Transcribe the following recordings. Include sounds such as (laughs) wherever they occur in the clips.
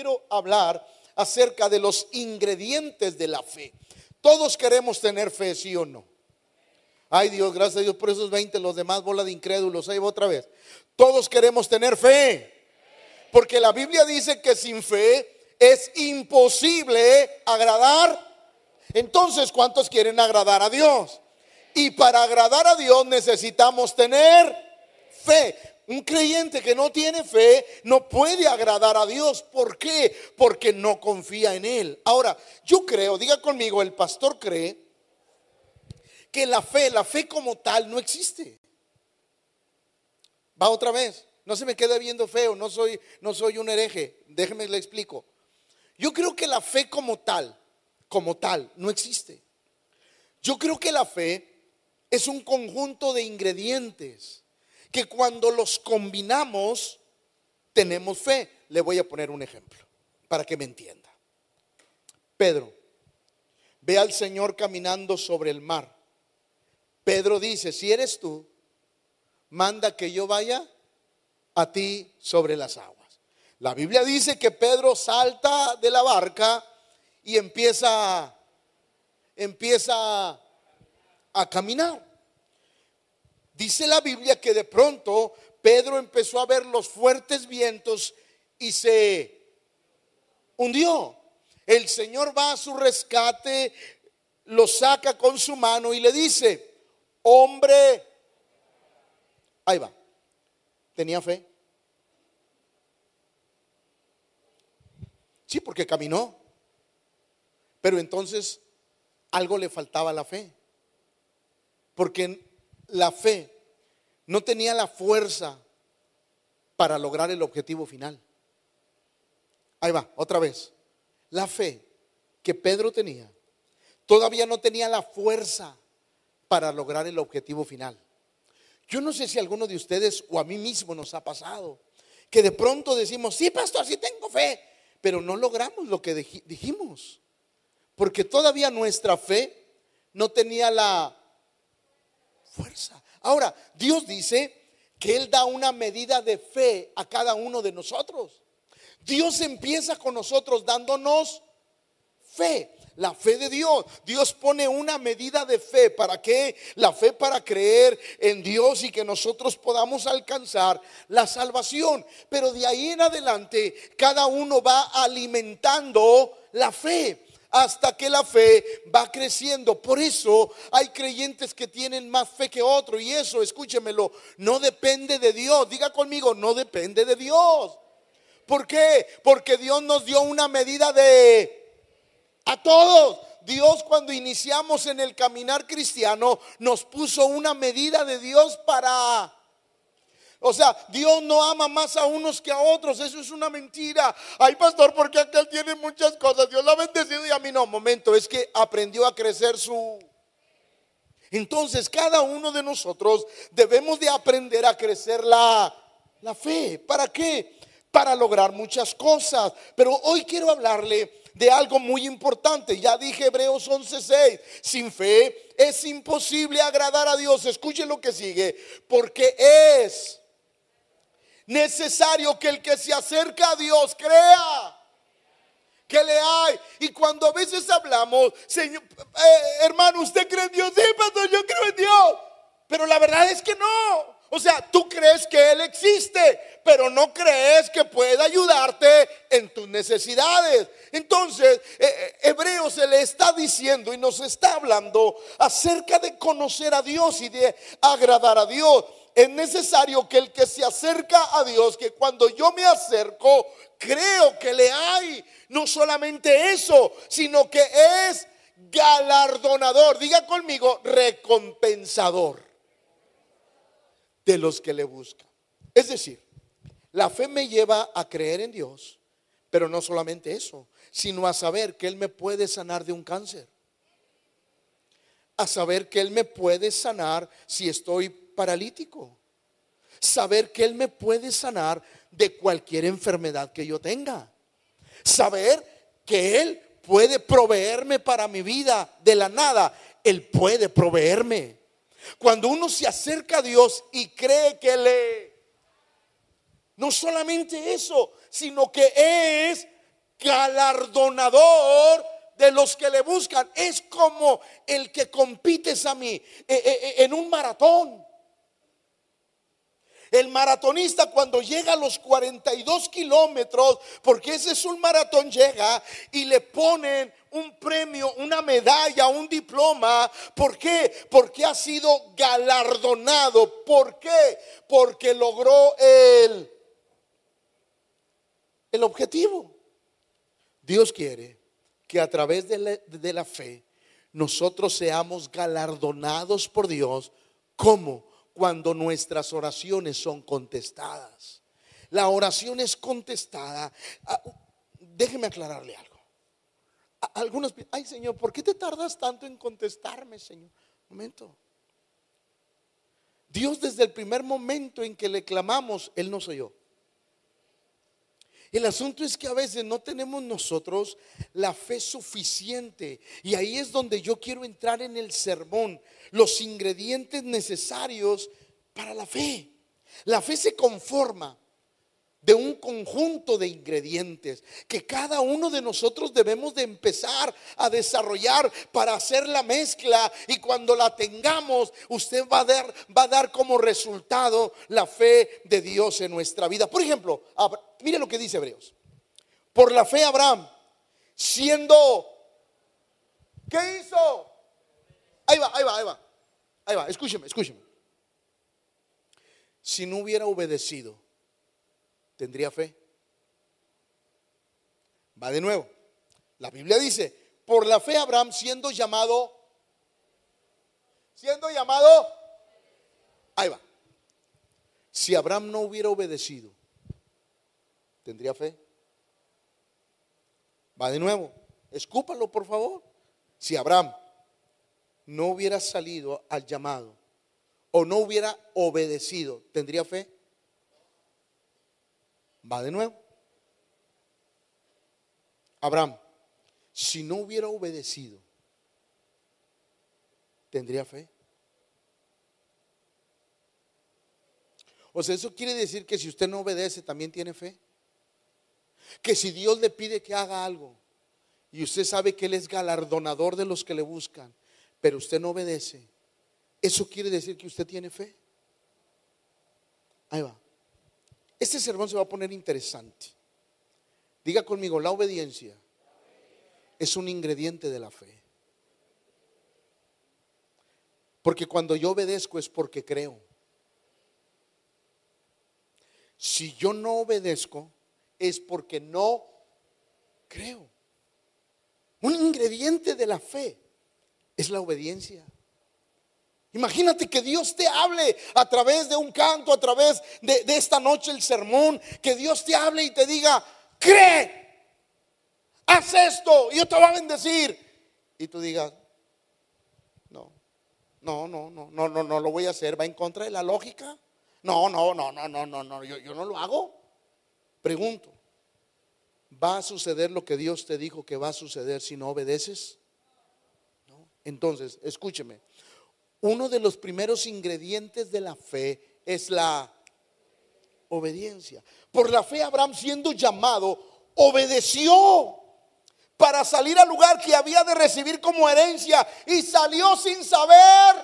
quiero hablar acerca de los ingredientes de la fe. Todos queremos tener fe, sí o no. Ay Dios, gracias a Dios por esos 20, los demás bola de incrédulos. Ahí va otra vez. Todos queremos tener fe. Porque la Biblia dice que sin fe es imposible agradar. Entonces, ¿cuántos quieren agradar a Dios? Y para agradar a Dios necesitamos tener fe. Un creyente que no tiene fe no puede agradar a Dios. ¿Por qué? Porque no confía en Él. Ahora, yo creo, diga conmigo, el pastor cree que la fe, la fe como tal no existe. Va otra vez. No se me quede viendo feo, no soy, no soy un hereje. Déjeme le explico. Yo creo que la fe como tal, como tal, no existe. Yo creo que la fe es un conjunto de ingredientes que cuando los combinamos tenemos fe. Le voy a poner un ejemplo para que me entienda. Pedro ve al Señor caminando sobre el mar. Pedro dice, si eres tú, manda que yo vaya a ti sobre las aguas. La Biblia dice que Pedro salta de la barca y empieza empieza a caminar. Dice la Biblia que de pronto Pedro empezó a ver los fuertes vientos y se hundió. El Señor va a su rescate, lo saca con su mano y le dice, hombre, ahí va, tenía fe. Sí, porque caminó. Pero entonces algo le faltaba a la fe. Porque la fe no tenía la fuerza para lograr el objetivo final. Ahí va, otra vez. La fe que Pedro tenía todavía no tenía la fuerza para lograr el objetivo final. Yo no sé si alguno de ustedes o a mí mismo nos ha pasado que de pronto decimos, sí, pastor, sí tengo fe, pero no logramos lo que dijimos. Porque todavía nuestra fe no tenía la fuerza. Ahora, Dios dice que Él da una medida de fe a cada uno de nosotros. Dios empieza con nosotros dándonos fe, la fe de Dios. Dios pone una medida de fe. ¿Para qué? La fe para creer en Dios y que nosotros podamos alcanzar la salvación. Pero de ahí en adelante, cada uno va alimentando la fe hasta que la fe va creciendo. Por eso hay creyentes que tienen más fe que otro y eso, escúchemelo, no depende de Dios. Diga conmigo, no depende de Dios. ¿Por qué? Porque Dios nos dio una medida de a todos. Dios cuando iniciamos en el caminar cristiano nos puso una medida de Dios para o sea, Dios no ama más a unos que a otros. Eso es una mentira. Ay, pastor, porque aquel tiene muchas cosas. Dios lo ha bendecido y a mí no. Momento, es que aprendió a crecer su... Entonces, cada uno de nosotros debemos de aprender a crecer la, la fe. ¿Para qué? Para lograr muchas cosas. Pero hoy quiero hablarle de algo muy importante. Ya dije Hebreos 11:6. Sin fe es imposible agradar a Dios. Escuchen lo que sigue. Porque es necesario que el que se acerca a Dios crea que le hay. Y cuando a veces hablamos, Señor, eh, hermano, ¿usted cree en Dios? Sí, pastor, yo creo en Dios. Pero la verdad es que no. O sea, tú crees que Él existe, pero no crees que pueda ayudarte en tus necesidades. Entonces, eh, eh, Hebreo se le está diciendo y nos está hablando acerca de conocer a Dios y de agradar a Dios es necesario que el que se acerca a Dios, que cuando yo me acerco, creo que le hay. No solamente eso, sino que es galardonador. Diga conmigo, recompensador de los que le buscan. Es decir, la fe me lleva a creer en Dios, pero no solamente eso, sino a saber que Él me puede sanar de un cáncer. A saber que Él me puede sanar si estoy paralítico. Saber que Él me puede sanar de cualquier enfermedad que yo tenga. Saber que Él puede proveerme para mi vida de la nada. Él puede proveerme. Cuando uno se acerca a Dios y cree que le... No solamente eso, sino que es galardonador de los que le buscan. Es como el que compites a mí eh, eh, eh, en un maratón. El maratonista cuando llega a los 42 kilómetros, porque ese es un maratón, llega y le ponen un premio, una medalla, un diploma. ¿Por qué? Porque ha sido galardonado. ¿Por qué? Porque logró el, el objetivo. Dios quiere que a través de la, de la fe nosotros seamos galardonados por Dios como cuando nuestras oraciones son contestadas. La oración es contestada. Ah, déjeme aclararle algo. Algunos, ay Señor, ¿por qué te tardas tanto en contestarme, Señor? momento. Dios desde el primer momento en que le clamamos, Él nos oyó. El asunto es que a veces no tenemos nosotros la fe suficiente. Y ahí es donde yo quiero entrar en el sermón. Los ingredientes necesarios para la fe. La fe se conforma de un conjunto de ingredientes que cada uno de nosotros debemos de empezar a desarrollar para hacer la mezcla y cuando la tengamos usted va a dar, va a dar como resultado la fe de Dios en nuestra vida. Por ejemplo, mire lo que dice Hebreos. Por la fe Abraham, siendo, ¿qué hizo? Ahí va, ahí va, ahí va, ahí va, escúcheme, escúcheme. Si no hubiera obedecido, tendría fe. Va de nuevo. La Biblia dice, por la fe Abraham siendo llamado, siendo llamado, ahí va. Si Abraham no hubiera obedecido, ¿tendría fe? Va de nuevo. Escúpalo, por favor. Si Abraham no hubiera salido al llamado o no hubiera obedecido, ¿tendría fe? Va de nuevo. Abraham, si no hubiera obedecido, ¿tendría fe? O sea, eso quiere decir que si usted no obedece, también tiene fe. Que si Dios le pide que haga algo y usted sabe que Él es galardonador de los que le buscan, pero usted no obedece, ¿eso quiere decir que usted tiene fe? Ahí va. Este sermón se va a poner interesante. Diga conmigo, la obediencia es un ingrediente de la fe. Porque cuando yo obedezco es porque creo. Si yo no obedezco es porque no creo. Un ingrediente de la fe es la obediencia. Imagínate que Dios te hable a través de un canto, a través de, esta noche el sermón, que Dios te hable y te diga, cree, haz esto y yo te voy a bendecir. Y tú digas, no, no, no, no, no, no, no lo voy a hacer, va en contra de la lógica. No, no, no, no, no, no, no, yo, no lo hago. Pregunto, ¿va a suceder lo que Dios te dijo que va a suceder si no obedeces? Entonces, escúcheme uno de los primeros ingredientes de la fe es la obediencia. Por la fe Abraham siendo llamado, obedeció para salir al lugar que había de recibir como herencia y salió sin saber.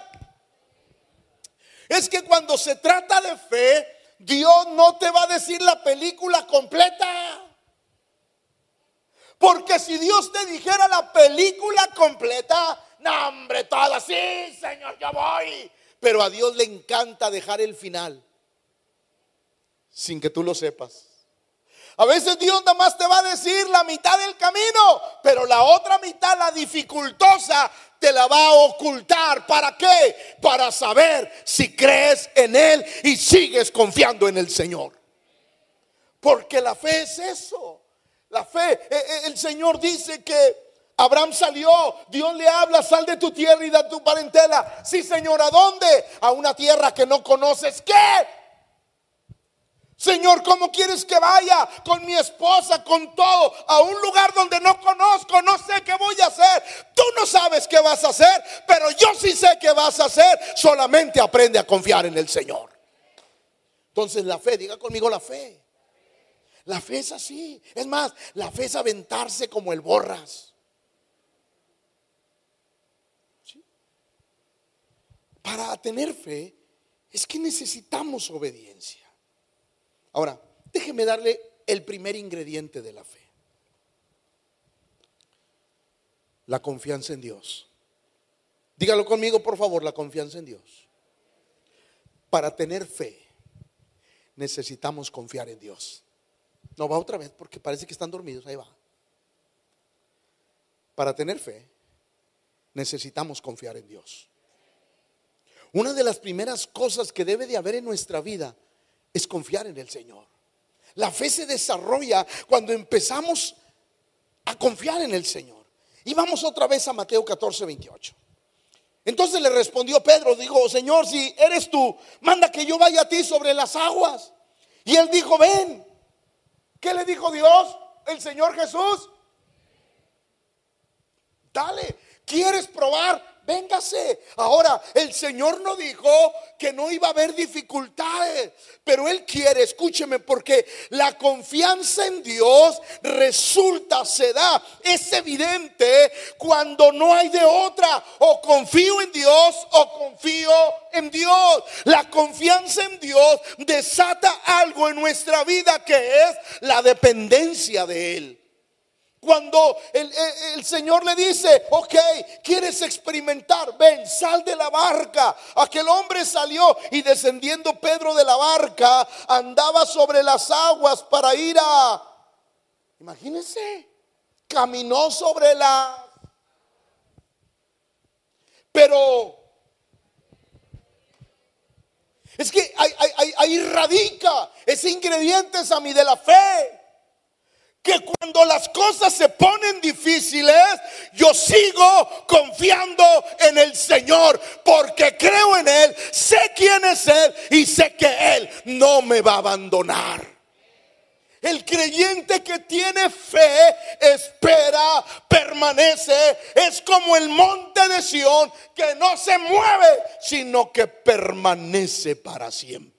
Es que cuando se trata de fe, Dios no te va a decir la película completa. Porque si Dios te dijera la película completa, no, hombre, todo, sí, Señor, yo voy. Pero a Dios le encanta dejar el final sin que tú lo sepas. A veces Dios nada más te va a decir la mitad del camino, pero la otra mitad, la dificultosa, te la va a ocultar. ¿Para qué? Para saber si crees en Él y sigues confiando en el Señor. Porque la fe es eso. La fe, eh, eh, el Señor dice que Abraham salió, Dios le habla, sal de tu tierra y de tu parentela. Sí, Señor, ¿a dónde? A una tierra que no conoces. ¿Qué? Señor, ¿cómo quieres que vaya con mi esposa, con todo, a un lugar donde no conozco, no sé qué voy a hacer? Tú no sabes qué vas a hacer, pero yo sí sé qué vas a hacer. Solamente aprende a confiar en el Señor. Entonces la fe, diga conmigo la fe. La fe es así. Es más, la fe es aventarse como el borras. Para tener fe es que necesitamos obediencia. Ahora, déjeme darle el primer ingrediente de la fe. La confianza en Dios. Dígalo conmigo, por favor, la confianza en Dios. Para tener fe necesitamos confiar en Dios. No va otra vez porque parece que están dormidos, ahí va. Para tener fe necesitamos confiar en Dios. Una de las primeras cosas que debe de haber en nuestra vida es confiar en el Señor. La fe se desarrolla cuando empezamos a confiar en el Señor. Y vamos otra vez a Mateo 14, 28. Entonces le respondió Pedro, dijo, Señor, si eres tú, manda que yo vaya a ti sobre las aguas. Y él dijo, ven. ¿Qué le dijo Dios? El Señor Jesús. Dale, ¿quieres probar? Véngase. Ahora, el Señor no dijo que no iba a haber dificultades, pero Él quiere, escúcheme, porque la confianza en Dios resulta, se da, es evidente cuando no hay de otra, o confío en Dios o confío en Dios. La confianza en Dios desata algo en nuestra vida que es la dependencia de Él. Cuando el, Señor le dice, ok, ¿quieres experimentar? Ven, sal de la barca. Aquel hombre salió y descendiendo Pedro de la barca, andaba sobre las aguas para ir a... Imagínense, caminó sobre la... Pero... Es que ahí, radica ese ingrediente mí de la fe que cuando las cosas se ponen difíciles, yo sigo confiando en el Señor, porque creo en Él, sé quién es Él y sé que Él no me va a abandonar. El creyente que tiene fe espera, permanece, es como el monte de Sión que no se mueve, sino que permanece para siempre.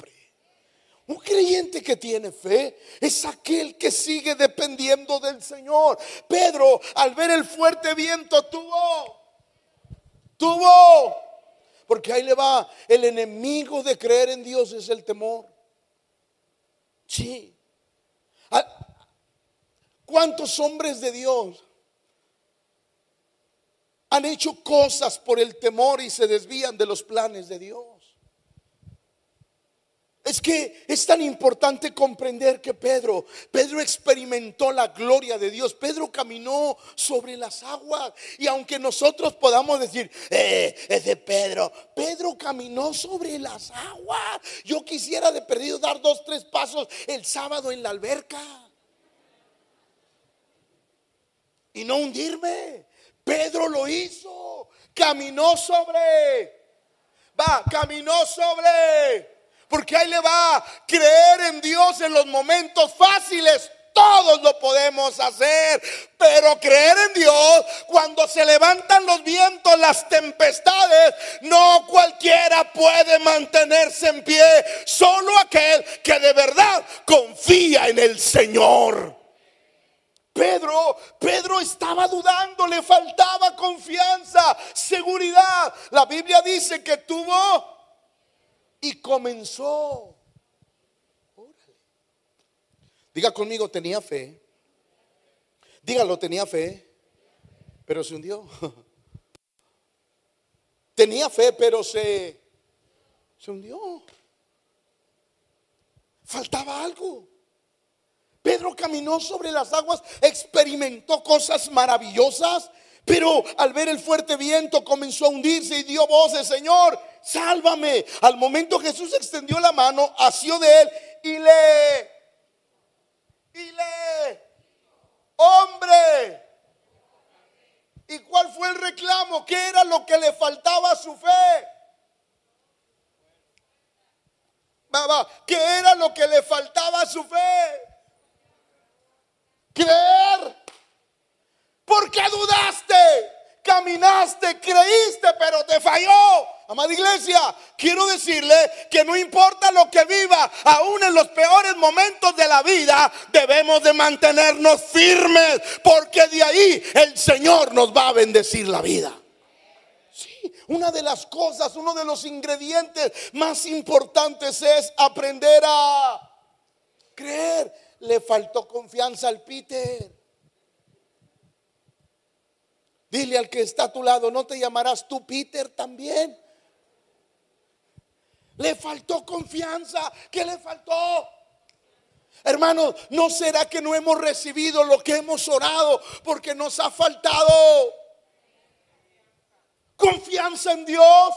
Un creyente que tiene fe es aquel que sigue dependiendo del Señor. Pedro, al ver el fuerte viento, tuvo, tuvo, porque ahí le va, el enemigo de creer en Dios es el temor. Sí. Ah, ¿Cuántos hombres de Dios han hecho cosas por el temor y se desvían de los planes de Dios? Es que es tan importante comprender que Pedro, Pedro experimentó la gloria de Dios, Pedro caminó sobre las aguas. Y aunque nosotros podamos decir, eh, es de Pedro, Pedro caminó sobre las aguas. Yo quisiera de perdido dar dos, tres pasos el sábado en la alberca. Y no hundirme. Pedro lo hizo, caminó sobre, va, caminó sobre porque ahí le va creer en Dios en los momentos fáciles. Todos lo podemos hacer, pero creer en Dios cuando se levantan los vientos, las tempestades, no cualquiera puede mantenerse en pie, solo aquel que de verdad confía en el Señor. Pedro, Pedro estaba dudando, le faltaba confianza, seguridad. La Biblia dice que tuvo y comenzó. Diga conmigo, tenía fe. Dígalo, tenía fe, pero se hundió. (laughs) Tenía fe, pero se, se hundió. Faltaba algo. Pedro caminó sobre las aguas, experimentó cosas maravillosas, pero al ver el fuerte viento comenzó a hundirse y dio voces, Señor, sálvame. Al momento Jesús extendió la mano, asió de él y le, y le, hombre. ¿Y cuál fue el reclamo? ¿Qué era lo que le faltaba a su fe? ¿Qué era lo que le faltaba a su fe? Creer. ¿Por qué dudaste? Caminaste, creíste, pero te falló. Amada iglesia, quiero decirle que no importa lo que viva, aún en los peores momentos de la vida, debemos de mantenernos firmes, porque de ahí el Señor nos va a bendecir la vida. Sí, una de las cosas, uno de los ingredientes más importantes es aprender a creer. Le faltó confianza al Peter. Dile al que está a tu lado, no te llamarás tú Peter también. Le faltó confianza. ¿Qué le faltó? Hermano, ¿no será que no hemos recibido lo que hemos orado porque nos ha faltado confianza en Dios?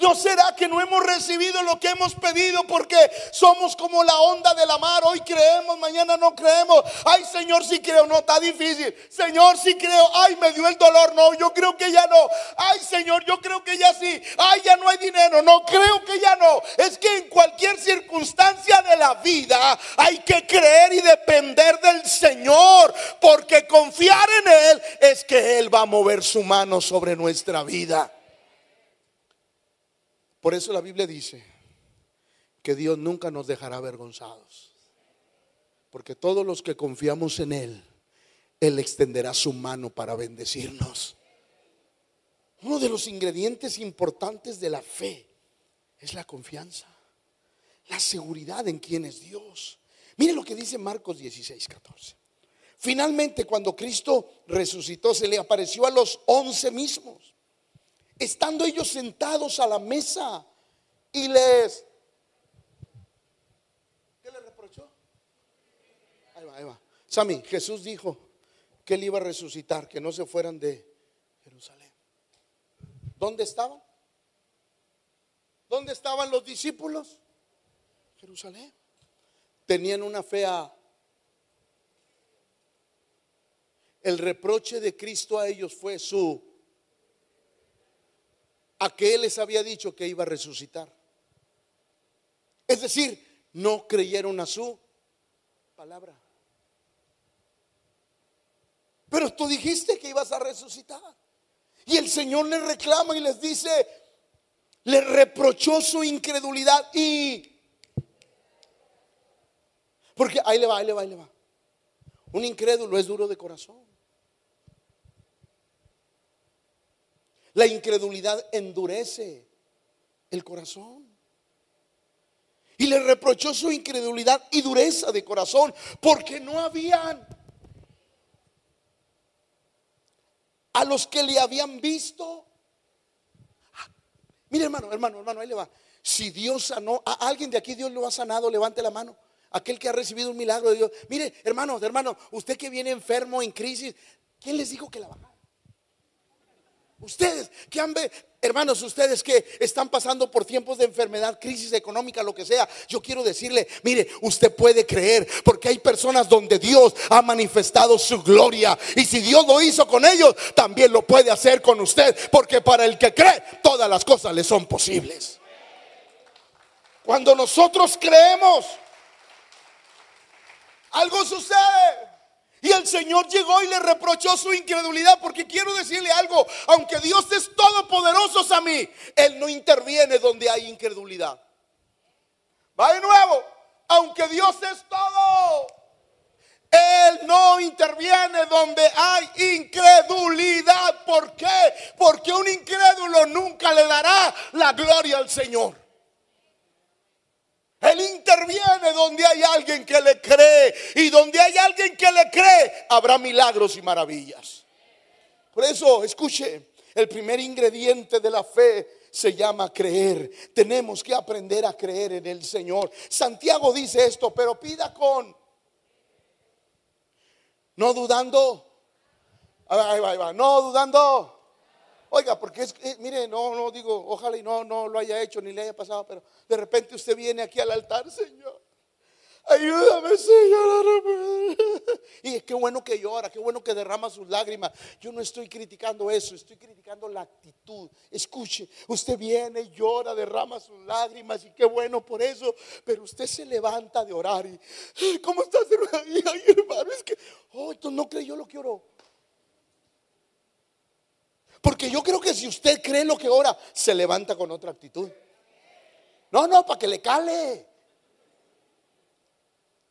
¿No será que no hemos recibido lo que hemos pedido porque somos como la onda de la mar? Hoy creemos, mañana no creemos. Ay, Señor, si creo, no, está difícil. Señor, si creo, ay, me dio el dolor, no, yo creo que ya no. Ay, Señor, yo creo que ya sí. Ay, ya no hay dinero, no, creo que ya no. Es que en cualquier circunstancia de la vida hay que creer y depender del Señor, porque confiar en Él es que Él va a mover su mano sobre nuestra vida. Por eso la Biblia dice que Dios nunca nos dejará avergonzados. Porque todos los que confiamos en Él, Él extenderá su mano para bendecirnos. Uno de los ingredientes importantes de la fe es la confianza, la seguridad en quién es Dios. Mire lo que dice Marcos 16, 14. Finalmente, cuando Cristo resucitó, se le apareció a los once mismos estando ellos sentados a la mesa y les... ¿Qué le reprochó? Ahí va, ahí va. Sami, Jesús dijo que él iba a resucitar, que no se fueran de Jerusalén. ¿Dónde estaban? ¿Dónde estaban los discípulos? Jerusalén. Tenían una fea. El reproche de Cristo a ellos fue su a que Él les había dicho que iba a resucitar. Es decir, no creyeron a su palabra. Pero tú dijiste que ibas a resucitar. Y el Señor les reclama y les dice, le reprochó su incredulidad y... Porque ahí le va, ahí le va, ahí le va. Un incrédulo es duro de corazón. La incredulidad endurece el corazón. Y le reprochó su incredulidad y dureza de corazón porque no habían a los que le habían visto. Mire hermano, hermano, hermano, ahí le va. Si Dios sanó, a alguien de aquí Dios lo ha sanado, levante la mano. Aquel que ha recibido un milagro de Dios. Mire, hermano, hermano, usted que viene enfermo, en crisis, ¿quién les dijo que la bajara? Ustedes que han, hermanos, ustedes que están pasando por tiempos de enfermedad, crisis económica, lo que sea, yo quiero decirle, mire, usted puede creer porque hay personas donde Dios ha manifestado su gloria. Y si Dios lo hizo con ellos, también lo puede hacer con usted, porque para el que cree, todas las cosas le son posibles. Cuando nosotros creemos, algo sucede. Y el Señor llegó y le reprochó su incredulidad porque quiero decirle algo, aunque Dios es todopoderoso a mí, Él no interviene donde hay incredulidad. Va de nuevo, aunque Dios es todo, Él no interviene donde hay incredulidad. ¿Por qué? Porque un incrédulo nunca le dará la gloria al Señor. Él interviene donde hay alguien que le cree. Y donde hay alguien que le cree, habrá milagros y maravillas. Por eso, escuche, el primer ingrediente de la fe se llama creer. Tenemos que aprender a creer en el Señor. Santiago dice esto, pero pida con... No dudando. Ahí va, ahí va. No dudando. Oiga, porque es, eh, mire, no, no digo, ojalá y no, no lo haya hecho ni le haya pasado, pero de repente usted viene aquí al altar, Señor. Ayúdame, Señor. (laughs) Y que bueno que llora, qué bueno que derrama sus lágrimas. Yo no estoy criticando eso, estoy criticando la actitud. Escuche, usted viene, llora, derrama sus lágrimas y qué bueno por eso. Pero usted se levanta de orar y, ¿cómo estás, hermano? (laughs) Ay, hermano, es que, oh, no creyó lo que oró. Porque yo creo que si usted cree lo que ora, se levanta con otra actitud. No, no, para que le cale.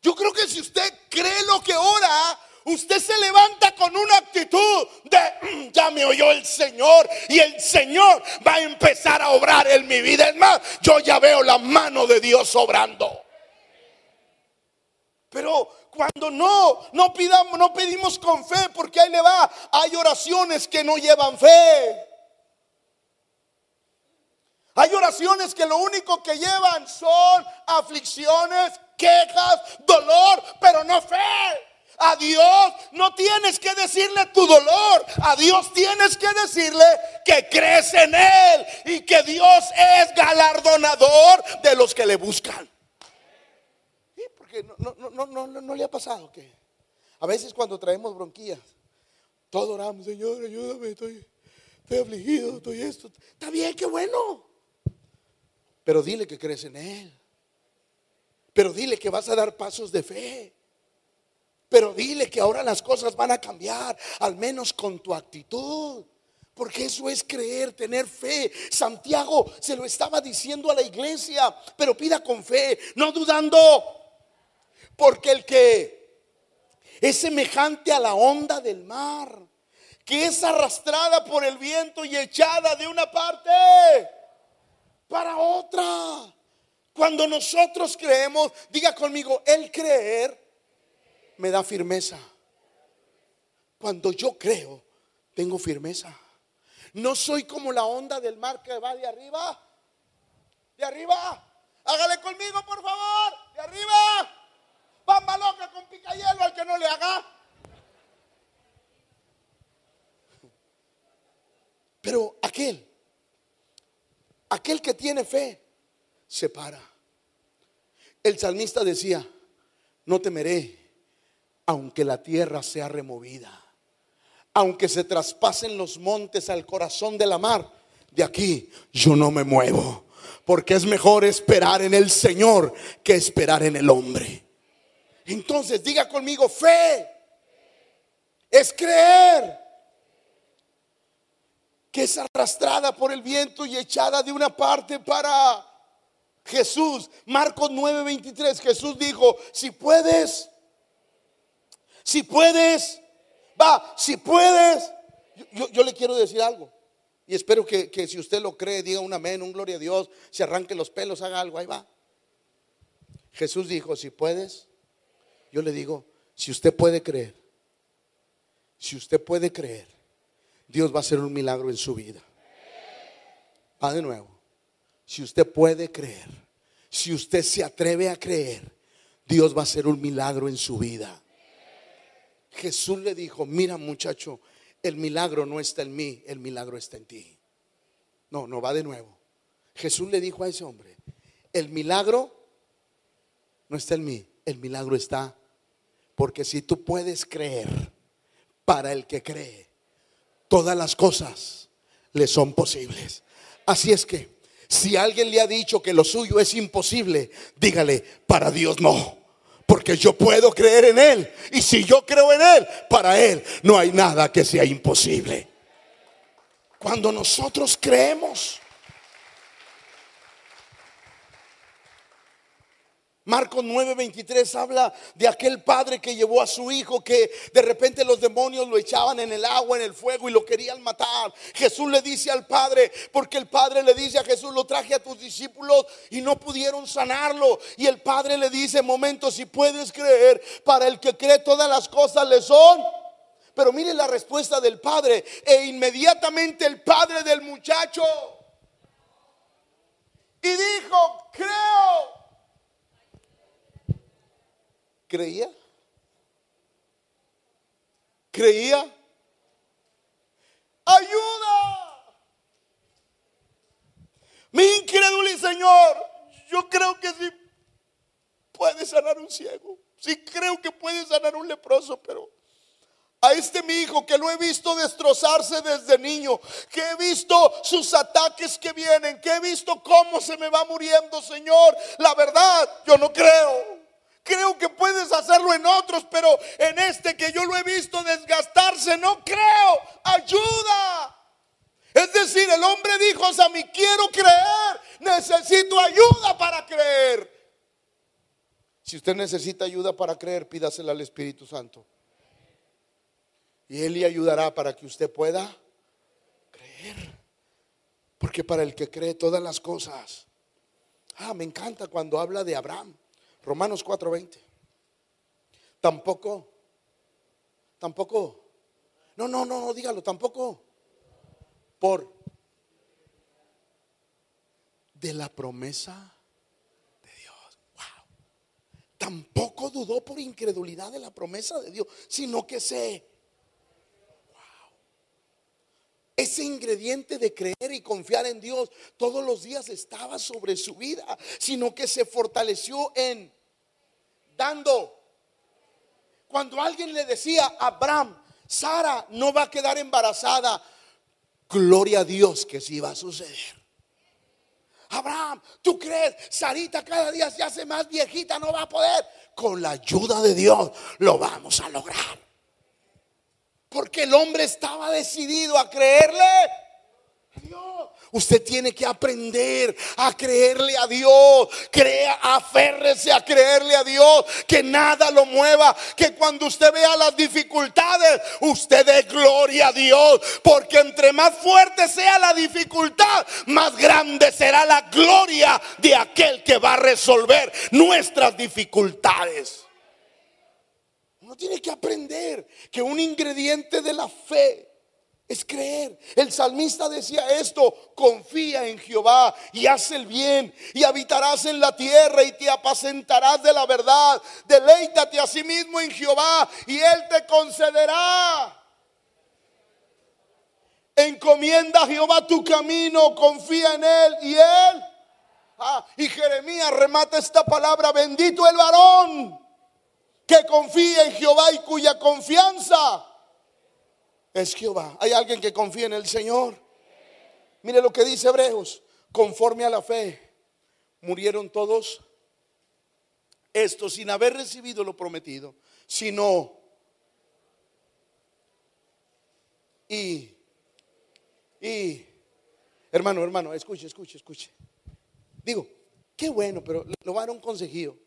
Yo creo que si usted cree lo que ora, usted se levanta con una actitud de, ya me oyó el Señor y el Señor va a empezar a obrar en mi vida. Es más, yo ya veo la mano de Dios obrando. Pero cuando no, no pidamos, no pedimos con fe, porque ahí le va, hay oraciones que no llevan fe. Hay oraciones que lo único que llevan son aflicciones, quejas, dolor, pero no fe. A Dios no tienes que decirle tu dolor. A Dios tienes que decirle que crees en Él y que Dios es galardonador de los que le buscan. Porque no, no, no, no, le ha pasado que a veces cuando traemos bronquillas, todos oramos, Señor, ayúdame, estoy, estoy afligido, estoy esto. Está bien, qué bueno. Pero dile que crees en Él. Pero dile que vas a dar pasos de fe. Pero dile que ahora las cosas van a cambiar, al menos con tu actitud. Porque eso es creer, tener fe. Santiago se lo estaba diciendo a la iglesia, pero pida con fe, no dudando. Porque el que es semejante a la onda del mar, que es arrastrada por el viento y echada de una parte para otra. Cuando nosotros creemos, diga conmigo, el creer me da firmeza. Cuando yo creo, tengo firmeza. No soy como la onda del mar que va de arriba. De arriba. Hágale conmigo, por favor. De arriba. Pamba loca con picayelo al que no le haga. Pero aquel Aquel que tiene fe se para. El salmista decía, no temeré aunque la tierra sea removida, aunque se traspasen los montes al corazón de la mar, de aquí yo no me muevo, porque es mejor esperar en el Señor que esperar en el hombre. Entonces diga conmigo, fe es creer que es arrastrada por el viento y echada de una parte para Jesús. Marcos 9:23, Jesús dijo, si puedes, si puedes, va, si puedes. Yo, le quiero decir algo. Y espero que, que, si usted lo cree, diga un amén, un gloria a Dios, se arranque los pelos, haga algo, ahí va. Jesús dijo, si puedes, yo le digo, si usted puede creer, si usted puede creer, Dios va a hacer un milagro en su vida. Va de nuevo. Si usted puede creer, si usted se atreve a creer, Dios va a hacer un milagro en su vida. Jesús le dijo, mira muchacho, el milagro no está en mí, el milagro está en ti. No, no va de nuevo. Jesús le dijo a ese hombre, el milagro no está en mí, el milagro está. Porque si tú puedes creer, para el que cree, todas las cosas le son posibles. Así es que, si alguien le ha dicho que lo suyo es imposible, dígale, para Dios no. Porque yo puedo creer en Él. Y si yo creo en Él, para Él no hay nada que sea imposible. Cuando nosotros creemos, Marcos 9:23 habla de aquel padre que llevó a su hijo que de repente los demonios lo echaban en el agua, en el fuego y lo querían matar. Jesús le dice al padre, porque el padre le dice a Jesús, lo traje a tus discípulos y no pudieron sanarlo. Y el padre le dice, momento, si puedes creer, para el que cree todas las cosas le son. Pero mire la respuesta del padre. E inmediatamente el padre del muchacho y dijo, creo ¿Creía? ¿Creía? ¡Ayuda! Mi incredulidad, Señor, yo creo que sí puede sanar un ciego. Sí creo que puede sanar un leproso, pero a este mi hijo que lo he visto destrozarse desde niño, que he visto sus ataques que vienen, que he visto cómo se me va muriendo, Señor. La verdad, yo no creo. Creo que puedes hacerlo en otros, pero en este que yo lo he visto desgastarse, no creo. Ayuda. Es decir, el hombre dijo, a mí quiero creer, necesito ayuda para creer. Si usted necesita ayuda para creer, pídasela al Espíritu Santo. Y Él le ayudará para que usted pueda creer. Porque para el que cree todas las cosas. Ah, me encanta cuando habla de Abraham. Romanos 4:20. Tampoco, tampoco. No, no, no, no, dígalo, tampoco. Por de la promesa de Dios. Wow. Tampoco dudó por incredulidad de la promesa de Dios, sino que se Ese ingrediente de creer y confiar en Dios todos los días estaba sobre su vida, sino que se fortaleció en dando. Cuando alguien le decía a Abraham, Sara no va a quedar embarazada, gloria a Dios que sí va a suceder. Abraham, ¿tú crees? Sarita cada día se hace más viejita, no va a poder. Con la ayuda de Dios lo vamos a lograr. Porque el hombre estaba decidido a creerle a Dios. Usted tiene que aprender a creerle a Dios. Crea, aférrese a creerle a Dios. Que nada lo mueva. Que cuando usted vea las dificultades, usted dé gloria a Dios. Porque entre más fuerte sea la dificultad, más grande será la gloria de aquel que va a resolver nuestras dificultades. Uno tiene que aprender que un ingrediente de la fe es creer. El salmista decía esto, confía en Jehová y haz el bien y habitarás en la tierra y te apacentarás de la verdad. Deleítate a sí mismo en Jehová y él te concederá. Encomienda a Jehová tu camino, confía en él y él. Ah, y Jeremías remata esta palabra, bendito el varón que confía en Jehová y cuya confianza es Jehová. ¿Hay alguien que confía en el Señor? Mire lo que dice Hebreos, conforme a la fe, murieron todos estos sin haber recibido lo prometido, sino y y hermano, hermano, escuche, escuche, escuche. Digo, qué bueno, pero lo va a un consejillo.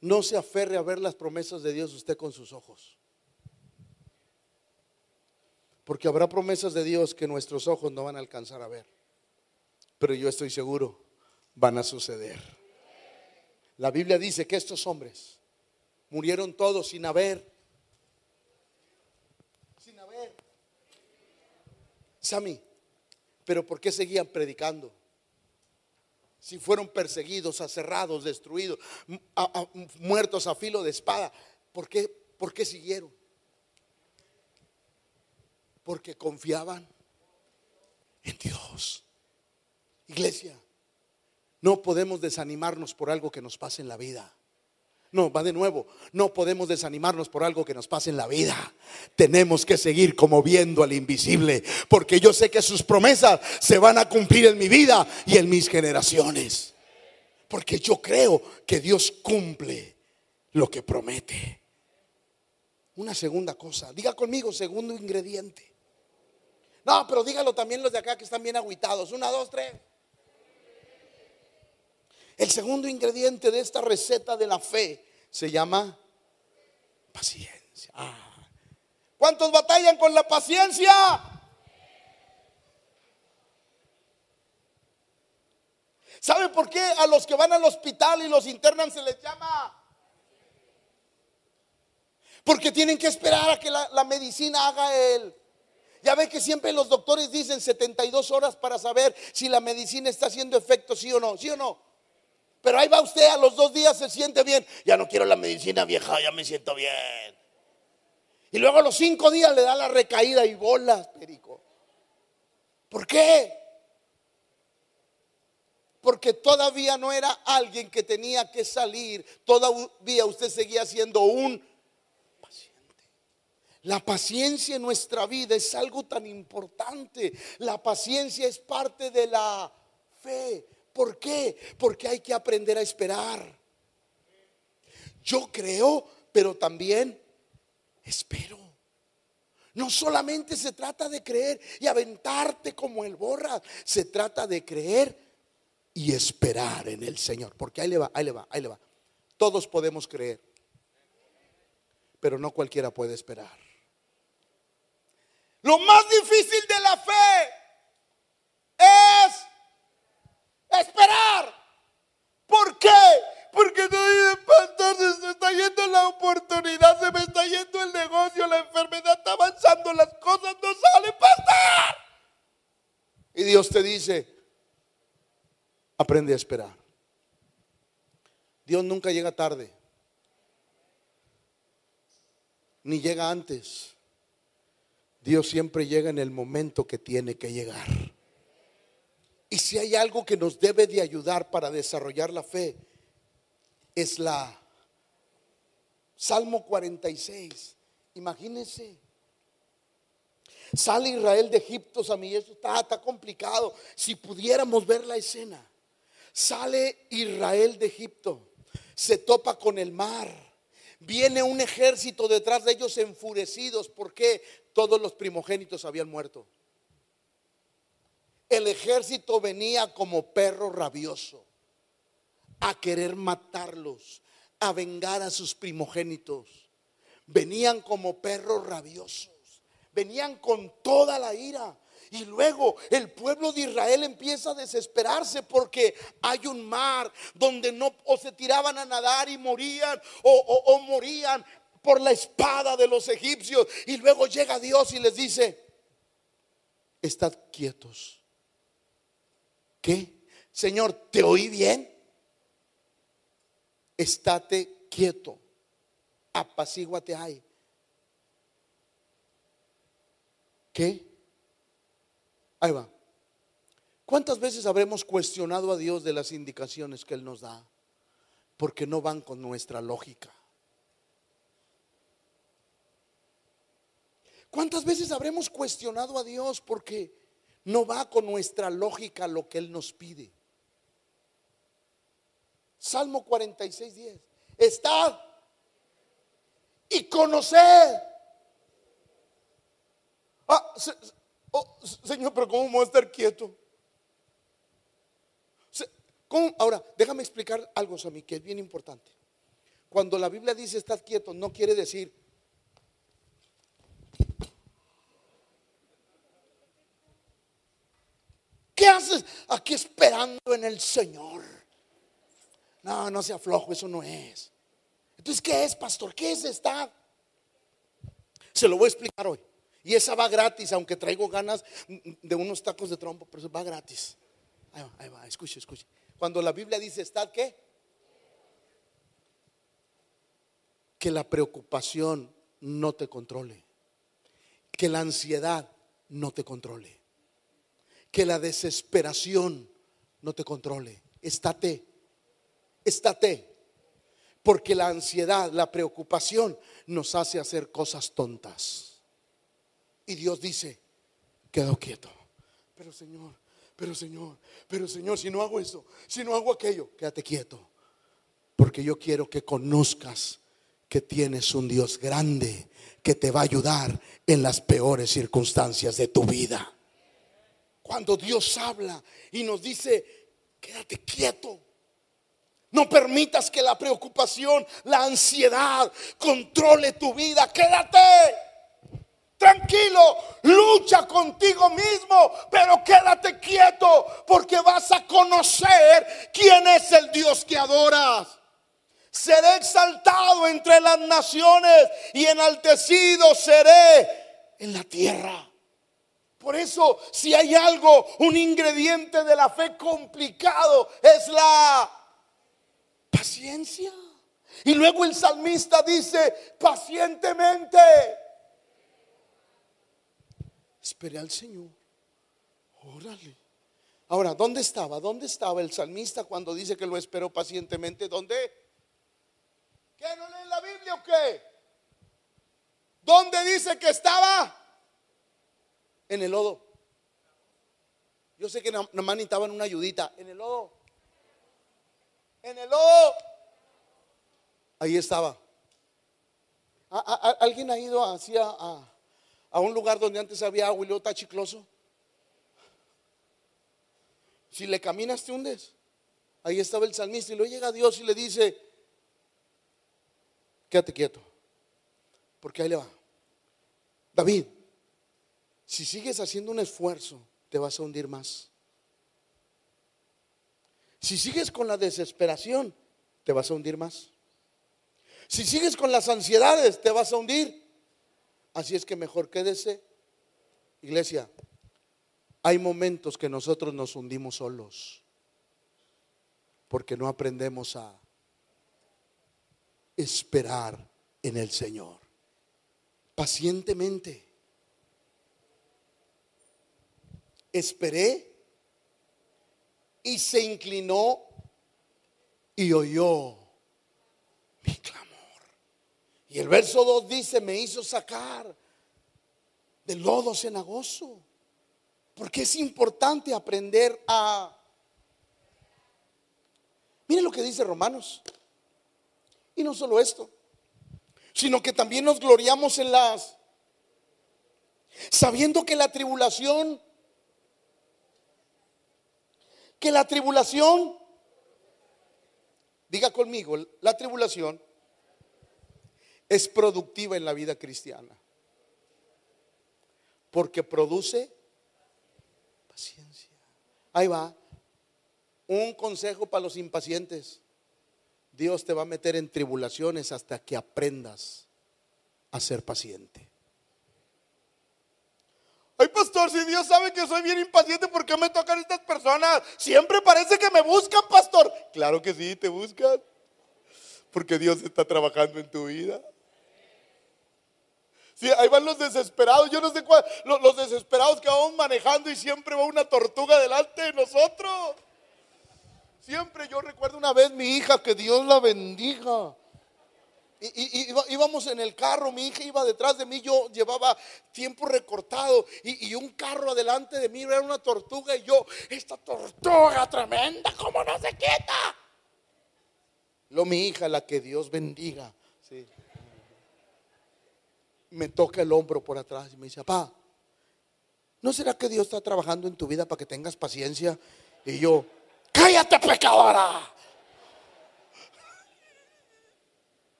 No se aferre a ver las promesas de Dios usted con sus ojos. Porque habrá promesas de Dios que nuestros ojos no van a alcanzar a ver. Pero yo estoy seguro, van a suceder. La Biblia dice que estos hombres murieron todos sin haber. Sin haber. Sami, pero ¿por qué seguían predicando? si fueron perseguidos, aserrados, destruidos, muertos a filo de espada, ¿por qué, ¿por qué siguieron? Porque confiaban en Dios. Iglesia, no podemos desanimarnos por algo que nos pase en la vida. No, va de nuevo. No podemos desanimarnos por algo que nos pase en la vida. Tenemos que seguir como viendo al invisible. Porque yo sé que sus promesas se van a cumplir en mi vida y en mis generaciones. Porque yo creo que Dios cumple lo que promete. Una segunda cosa. Diga conmigo, segundo ingrediente. No, pero dígalo también los de acá que están bien aguitados. Una, dos, tres. El segundo ingrediente de esta receta de la fe se llama paciencia. Ah. ¿Cuántos batallan con la paciencia? ¿Sabe por qué a los que van al hospital y los internan se les llama? Porque tienen que esperar a que la, la medicina haga el... Ya ve que siempre los doctores dicen 72 horas para saber si la medicina está haciendo efecto, sí o no, sí o no. Pero ahí va usted, a los dos días se siente bien. Ya no quiero la medicina vieja, ya me siento bien. Y luego a los cinco días le da la recaída y bolas, perico. ¿Por qué? Porque todavía no era alguien que tenía que salir. Todavía usted seguía siendo un. La paciencia en nuestra vida es algo tan importante. La paciencia es parte de la fe. ¿Por qué? Porque hay que aprender a esperar. Yo creo, pero también espero. No solamente se trata de creer y aventarte como el borra, se trata de creer y esperar en el Señor. Porque ahí le va, ahí le va, ahí le va. Todos podemos creer, pero no cualquiera puede esperar. Lo más difícil de la fe es esperar. ¿Por qué? Porque no dice, pastor, se está yendo la oportunidad, se me está yendo el negocio, la enfermedad está avanzando, las cosas no salen, pastor. Y Dios te dice, aprende a esperar. Dios nunca llega tarde, ni llega antes. Dios siempre llega en el momento que tiene que llegar. Y si hay algo que nos debe de ayudar para desarrollar la fe, es la Salmo 46. Imagínense. Sale Israel de Egipto, a está complicado. Si pudiéramos ver la escena. Sale Israel de Egipto, se topa con el mar. Viene un ejército detrás de ellos enfurecidos porque todos los primogénitos habían muerto. El ejército venía como perro rabioso a querer matarlos, a vengar a sus primogénitos. Venían como perros rabiosos, venían con toda la ira. Y luego el pueblo de Israel empieza a desesperarse porque hay un mar donde no o se tiraban a nadar y morían o, o morían por la espada de los egipcios. Y luego llega Dios y les dice, estad quietos. ¿Qué? Señor, ¿te oí bien? estate quieto, apacíguate ahí. ¿Qué? Ahí va. ¿Cuántas veces habremos cuestionado a Dios de las indicaciones que Él nos da? Porque no van con nuestra lógica. ¿Cuántas veces habremos cuestionado a Dios porque no va con nuestra lógica lo que Él nos pide? Salmo 46, 10. Estad y conoced. Ah, oh, Señor, pero ¿cómo voy a estar quieto? Ahora, déjame explicar algo, mí que es bien importante. Cuando la Biblia dice estad quieto, no quiere decir ¿Qué haces aquí esperando en el Señor? No, no sea flojo, eso no es. Entonces, ¿qué es, pastor? ¿Qué es esta? Se lo voy a explicar hoy. Y esa va gratis, aunque traigo ganas de unos tacos de trompo, pero va gratis. Ahí va, ahí va, escuche, escuche. Cuando la Biblia dice, ¿estad qué? Que la preocupación no te controle. Que la ansiedad no te controle. Que la desesperación no te controle. Estate estate. Porque la ansiedad, la preocupación nos hace hacer cosas tontas. Y Dios dice, quedo quieto. Pero Señor, pero Señor, pero Señor, si no hago eso, si no hago aquello, quédate quieto. Porque yo quiero que conozcas que tienes un Dios grande que te va a ayudar en las peores circunstancias de tu vida. Cuando Dios habla y nos dice, quédate quieto, no permitas que la preocupación, la ansiedad controle tu vida. Quédate tranquilo, lucha contigo mismo, pero quédate quieto porque vas a conocer quién es el Dios que adoras. Seré exaltado entre las naciones y enaltecido seré en la tierra. Por eso, si hay algo, un ingrediente de la fe complicado, es la Paciencia. Y luego el salmista dice, pacientemente, espere al Señor. Órale. Ahora, ¿dónde estaba? ¿Dónde estaba el salmista cuando dice que lo esperó pacientemente? ¿Dónde? ¿Qué no lee la Biblia o qué? ¿Dónde dice que estaba? En el lodo. Yo sé que nomás necesitaban una ayudita. En el lodo en el lodo. Ahí estaba. ¿Alguien ha ido hacia a, a un lugar donde antes había agua y luego está chicloso. Si le caminas te hundes. Ahí estaba el salmista y luego llega Dios y le dice, quédate quieto, porque ahí le va. David, si sigues haciendo un esfuerzo, te vas a hundir más. Si sigues con la desesperación, te vas a hundir más. Si sigues con las ansiedades, te vas a hundir. Así es que mejor quédese. Iglesia, hay momentos que nosotros nos hundimos solos porque no aprendemos a esperar en el Señor. Pacientemente. Esperé y se inclinó y oyó mi clamor. Y el verso 2 dice, me hizo sacar del lodo cenagoso. Porque es importante aprender a... Miren lo que dice Romanos. Y no solo esto, sino que también nos gloriamos en las... Sabiendo que la tribulación, que la tribulación, diga conmigo, la tribulación es productiva en la vida cristiana. Porque produce paciencia. Ahí va. Un consejo para los impacientes. Dios te va a meter en tribulaciones hasta que aprendas a ser paciente. Ay, pastor, si Dios sabe que soy bien impaciente, ¿por qué me tocan estas personas? Siempre parece que me buscan, pastor. Claro que sí, te buscan. Porque Dios está trabajando en tu vida. Sí, ahí van los desesperados. Yo no sé cuál, los, desesperados que vamos manejando y siempre va una tortuga delante de nosotros. Siempre yo recuerdo una vez mi hija, que Dios la bendiga. Y, íbamos en el carro, mi hija iba detrás de mí, yo llevaba tiempo recortado y, y, un carro adelante de mí era una tortuga y yo, esta tortuga tremenda, ¿cómo no se quita? Lo mi hija, la que Dios bendiga, sí. Me toca el hombro por atrás y me dice, papá, ¿no será que Dios está trabajando en tu vida para que tengas paciencia? Y yo, cállate pecadora.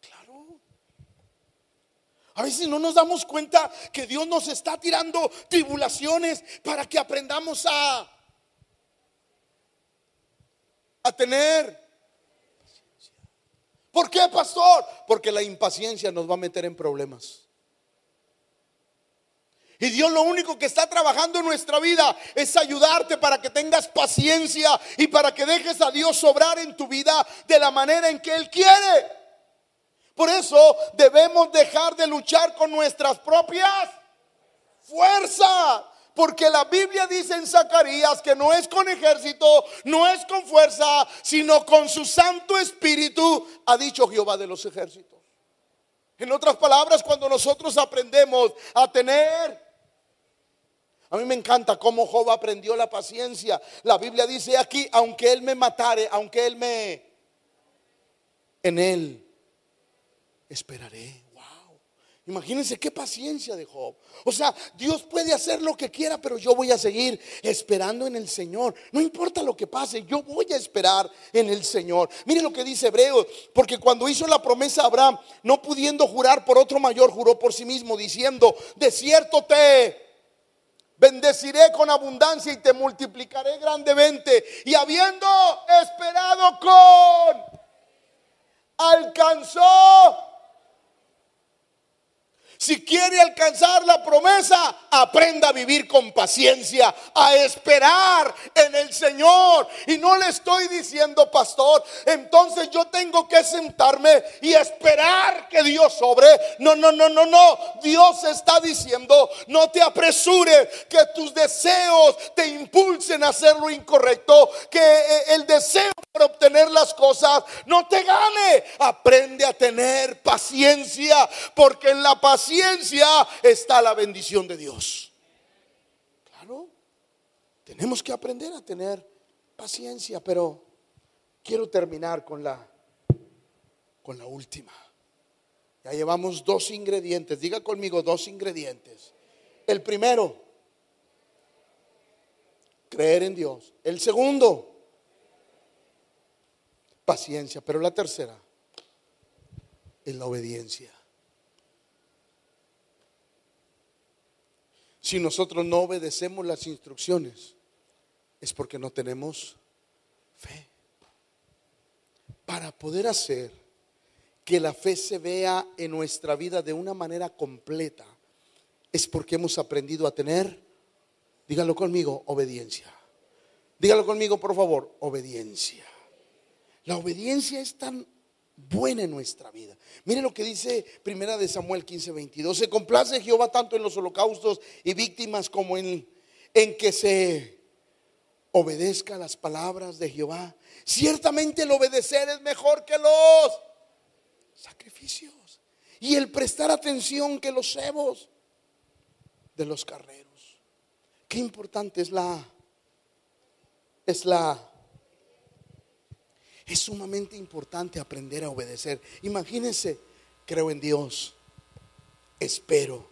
Claro. A veces no nos damos cuenta que Dios nos está tirando tribulaciones para que aprendamos a a tener. ¿Por qué, pastor? Porque la impaciencia nos va a meter en problemas. Y Dios lo único que está trabajando en nuestra vida es ayudarte para que tengas paciencia y para que dejes a Dios sobrar en tu vida de la manera en que Él quiere. Por eso debemos dejar de luchar con nuestras propias fuerzas. Porque la Biblia dice en Zacarías que no es con ejército, no es con fuerza, sino con su Santo Espíritu, ha dicho Jehová de los ejércitos. En otras palabras, cuando nosotros aprendemos a tener a mí me encanta cómo Job aprendió la paciencia. La Biblia dice aquí, aunque él me matare, aunque él me... En él esperaré. Imagínense qué paciencia de Job. O sea, Dios puede hacer lo que quiera, pero yo voy a seguir esperando en el Señor. No importa lo que pase, yo voy a esperar en el Señor. Mire lo que dice Hebreos, porque cuando hizo la promesa a Abraham, no pudiendo jurar por otro mayor, juró por sí mismo, diciendo, de cierto te bendeciré con abundancia y te multiplicaré grandemente. Y habiendo esperado con, alcanzó si quiere alcanzar la promesa, aprenda a vivir con paciencia, a esperar en el Señor. Y no le estoy diciendo, pastor, entonces yo tengo que sentarme y esperar que Dios sobre. No, no, no, no, no. Dios está diciendo, no te apresures, que tus deseos te impulsen a hacer lo incorrecto, que eh, el deseo por obtener las cosas no te gane. Aprende a tener paciencia, porque en la paciencia está la bendición de Dios. Claro, tenemos que aprender a tener paciencia, pero quiero terminar con la con la última. Ya llevamos dos ingredientes. Diga conmigo dos ingredientes. El primero, creer en Dios. El segundo, paciencia. Pero la tercera es la obediencia. Si nosotros no obedecemos las instrucciones, es porque no tenemos fe. Para poder hacer que la fe se vea en nuestra vida de una manera completa, es porque hemos aprendido a tener, dígalo conmigo, obediencia. Dígalo conmigo, por favor, obediencia. La obediencia es tan buena en nuestra vida. Mire lo que dice Primera de Samuel 15, 22. Se complace Jehová tanto en los holocaustos y víctimas como en, en que se obedezca las palabras de Jehová. Ciertamente el obedecer es mejor que los sacrificios y el prestar atención que los cebos de los carreros. Qué importante es la es la es sumamente importante aprender a obedecer. Imagínense, creo en Dios, espero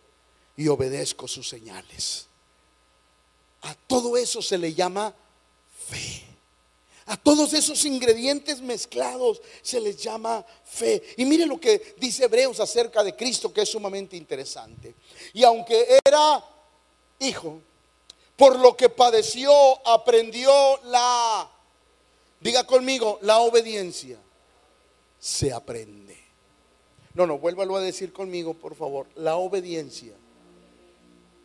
y obedezco sus señales. A todo eso se le llama fe. A todos esos ingredientes mezclados se les llama fe. Y mire lo que dice Hebreos acerca de Cristo, que es sumamente interesante. Y aunque era hijo, por lo que padeció, aprendió la Diga conmigo, la obediencia se aprende. No, no, vuélvalo a decir conmigo, por favor. La obediencia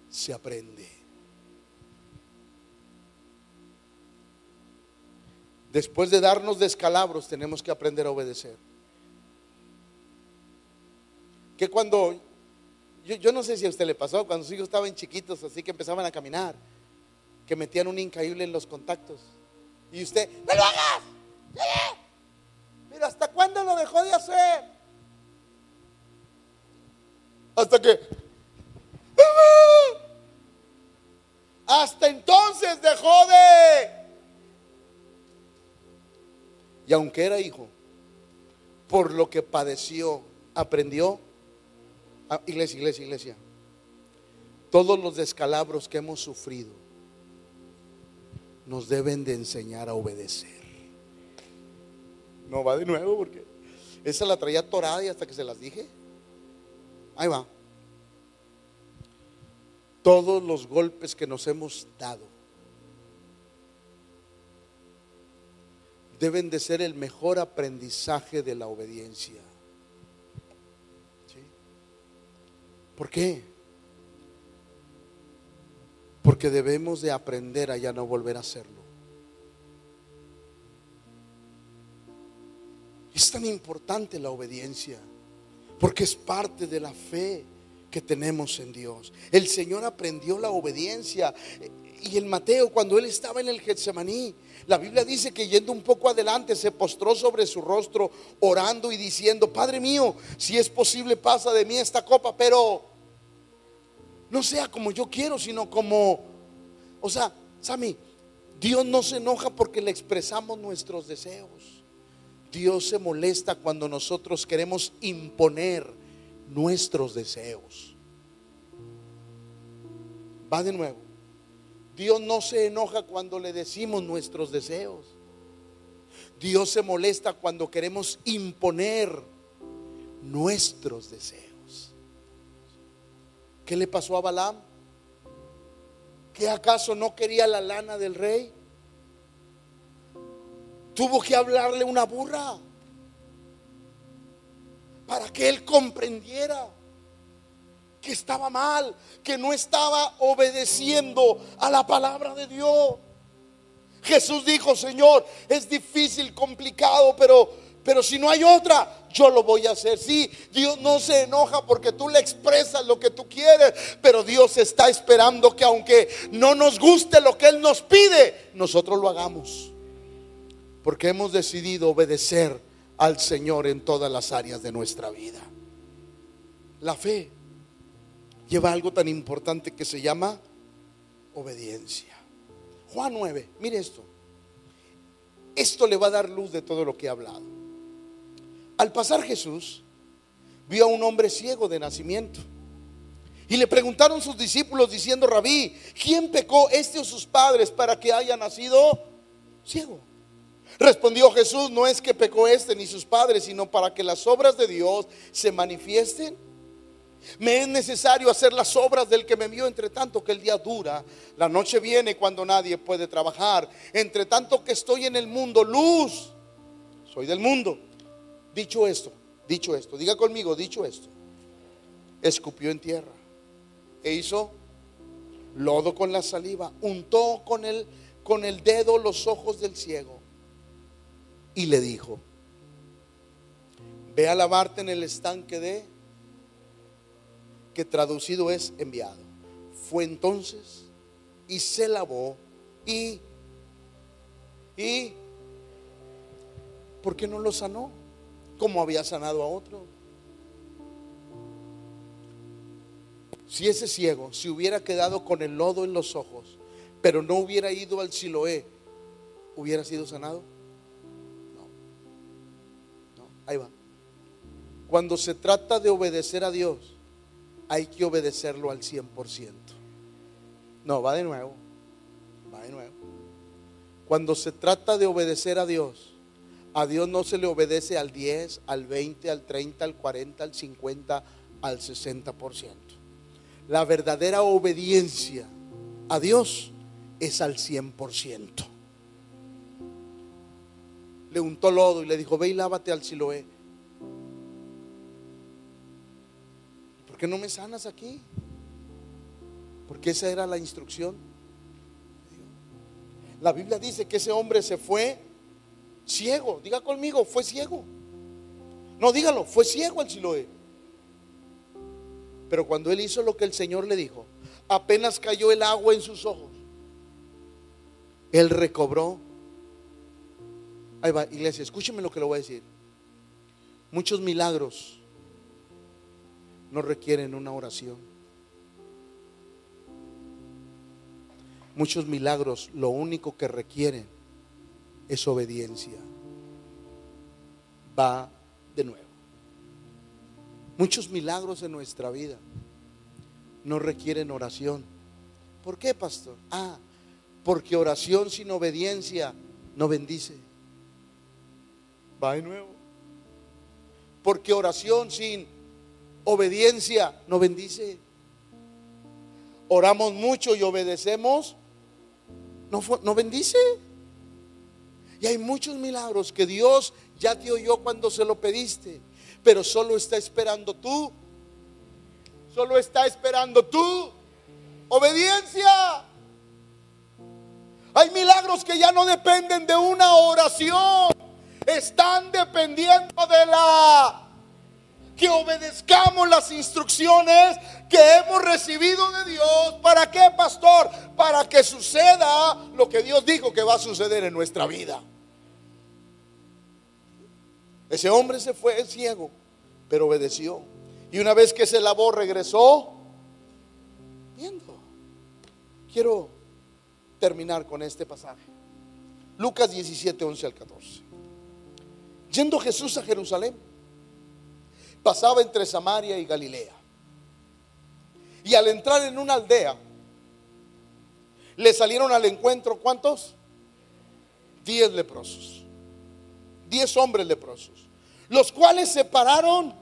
se aprende. Después de darnos descalabros, tenemos que aprender a obedecer. Que cuando, yo, no sé si a usted le pasó, cuando sus hijos estaban chiquitos, así que empezaban a caminar, que metían un increíble en los contactos. Y usted, ¡no lo hagas! Mira, ¿hasta cuándo lo dejó de hacer? Hasta que... Hasta entonces dejó de... Y aunque era hijo, por lo que padeció, aprendió. Ah, iglesia, iglesia, iglesia. Todos los descalabros que hemos sufrido nos deben de enseñar a obedecer. No va de nuevo porque esa la traía torada y hasta que se las dije. Ahí va. Todos los golpes que nos hemos dado deben de ser el mejor aprendizaje de la obediencia. ¿Por qué? Porque debemos de aprender a ya no volver a hacerlo. Es tan importante la obediencia, porque es parte de la fe que tenemos en Dios. El Señor aprendió la obediencia. Y en Mateo, cuando él estaba en el Getsemaní, la Biblia dice que yendo un poco adelante, se postró sobre su rostro, orando y diciendo, Padre mío, si es posible, pasa de mí esta copa, pero no sea como yo quiero, sino como, o sea, Sami, Dios no se enoja porque le expresamos nuestros deseos. Dios se molesta cuando nosotros queremos imponer nuestros deseos. Va de nuevo. Dios no se enoja cuando le decimos nuestros deseos. Dios se molesta cuando queremos imponer nuestros deseos. ¿Qué le pasó a Balaam? ¿Que acaso no quería la lana del rey? Tuvo que hablarle una burra para que él comprendiera que estaba mal, que no estaba obedeciendo a la palabra de Dios. Jesús dijo, Señor, es difícil, complicado, pero pero si no hay otra, yo lo voy a hacer. Sí, Dios no se enoja porque tú le expresas lo que tú quieres, pero Dios está esperando que aunque no nos guste lo que Él nos pide, nosotros lo hagamos. Porque hemos decidido obedecer al Señor en todas las áreas de nuestra vida. La fe lleva algo tan importante que se llama obediencia. Juan 9, mire esto. Esto le va a dar luz de todo lo que he hablado. Al pasar Jesús, vio a un hombre ciego de nacimiento. Y le preguntaron sus discípulos diciendo, rabí, ¿quién pecó este o sus padres para que haya nacido ciego? Respondió Jesús, no es que pecó este ni sus padres, sino para que las obras de Dios se manifiesten. Me es necesario hacer las obras del que me envió, entre tanto que el día dura, la noche viene cuando nadie puede trabajar, entre tanto que estoy en el mundo, luz, soy del mundo. Dicho esto, dicho esto, diga conmigo, dicho esto, escupió en tierra e hizo lodo con la saliva, untó con el, con el dedo los ojos del ciego y le dijo, ve a lavarte en el estanque de, que traducido es enviado. Fue entonces y se lavó y, y, ¿por qué no lo sanó? Como había sanado a otro. Si ese ciego se hubiera quedado con el lodo en los ojos, pero no hubiera ido al Siloé, ¿hubiera sido sanado? Ahí va. Cuando se trata de obedecer a Dios, hay que obedecerlo al 100%. No, va de nuevo. Va de nuevo. Cuando se trata de obedecer a Dios, a Dios no se le obedece al 10, al 20, al 30, al 40, al 50, al 60%. La verdadera obediencia a Dios es al 100% le untó lodo y le dijo, ve y lávate al Siloé. ¿Por qué no me sanas aquí? Porque esa era la instrucción. La Biblia dice que ese hombre se fue ciego. Diga conmigo, fue ciego. No, dígalo, fue ciego al Siloé. Pero cuando él hizo lo que el Señor le dijo, apenas cayó el agua en sus ojos, él recobró Ahí va, iglesia, escúcheme lo que le voy a decir. Muchos milagros no requieren una oración. Muchos milagros lo único que requieren es obediencia. Va de nuevo. Muchos milagros en nuestra vida no requieren oración. ¿Por qué, pastor? Ah, porque oración sin obediencia no bendice. Va de nuevo. Porque oración sin obediencia no bendice. Oramos mucho y obedecemos, no, no bendice. Y hay muchos milagros que Dios ya te oyó cuando se lo pediste, pero solo está esperando tú. Solo está esperando tú. Obediencia. Hay milagros que ya no dependen de una oración están dependiendo de la que obedezcamos las instrucciones que hemos recibido de Dios. ¿Para qué, pastor? Para que suceda lo que Dios dijo que va a suceder en nuestra vida. Ese hombre se fue ciego, pero obedeció. Y una vez que se lavó, regresó viendo. Quiero terminar con este pasaje. Lucas 17, 11 al 14. Yendo Jesús a Jerusalén, pasaba entre Samaria y Galilea. Y al entrar en una aldea, le salieron al encuentro, ¿cuántos? Diez leprosos. Diez hombres leprosos. Los cuales se pararon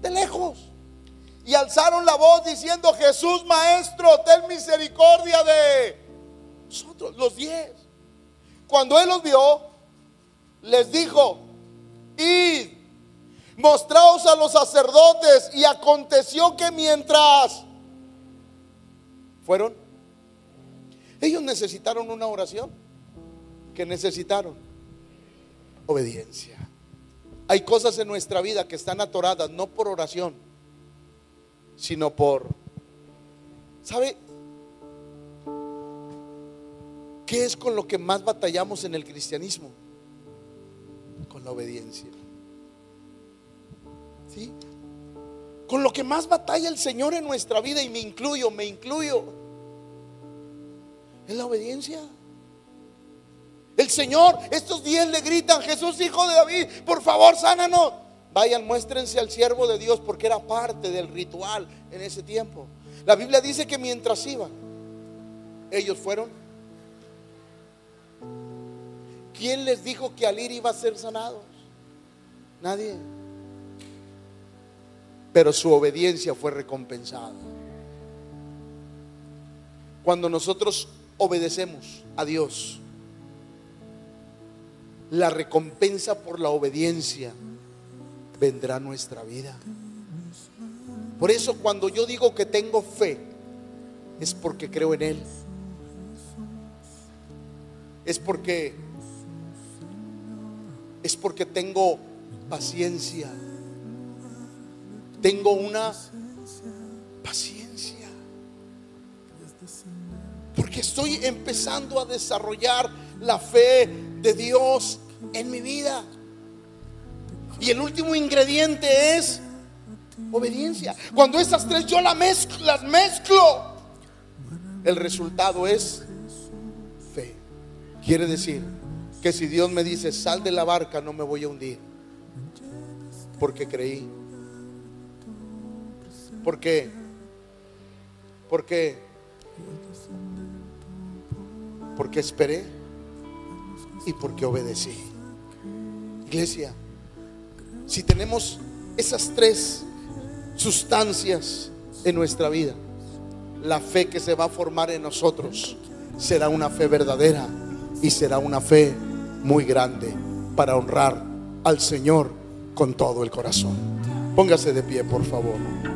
de lejos y alzaron la voz diciendo, Jesús Maestro, ten misericordia de nosotros, los diez. Cuando él los vio, les dijo, Id, mostraos a los sacerdotes. Y aconteció que mientras fueron, ellos necesitaron una oración. que necesitaron? Obediencia. Hay cosas en nuestra vida que están atoradas no por oración, sino por... ¿Sabe? ¿Qué es con lo que más batallamos en el cristianismo? con la obediencia. Con lo que más batalla el Señor en nuestra vida, y me incluyo, me incluyo, es la obediencia. El Señor, estos diez le gritan, Jesús, hijo de David, por favor, sánanos. vayan, muéstrense al siervo de Dios porque era parte del ritual en ese tiempo. La Biblia dice que mientras iban, ellos fueron. ¿Quién les dijo que al ir iba a ser sanados? Nadie. Pero su obediencia fue recompensada. Cuando nosotros obedecemos a Dios, la recompensa por la obediencia vendrá a nuestra vida. Por eso cuando yo digo que tengo fe, es porque creo en Él. Es porque es porque tengo paciencia. Tengo una paciencia. Porque estoy empezando a desarrollar la fe de Dios en mi vida. Y el último ingrediente es obediencia. Cuando esas tres yo las mezclo, el resultado es fe. Quiere decir que si Dios me dice, sal de la barca, no me voy a hundir. Porque creí. ¿Por qué? Porque porque esperé y porque obedecí. Iglesia, si tenemos esas tres sustancias en nuestra vida, la fe que se va a formar en nosotros será una fe verdadera y será una fe muy grande para honrar al Señor con todo el corazón. Póngase de pie, por favor.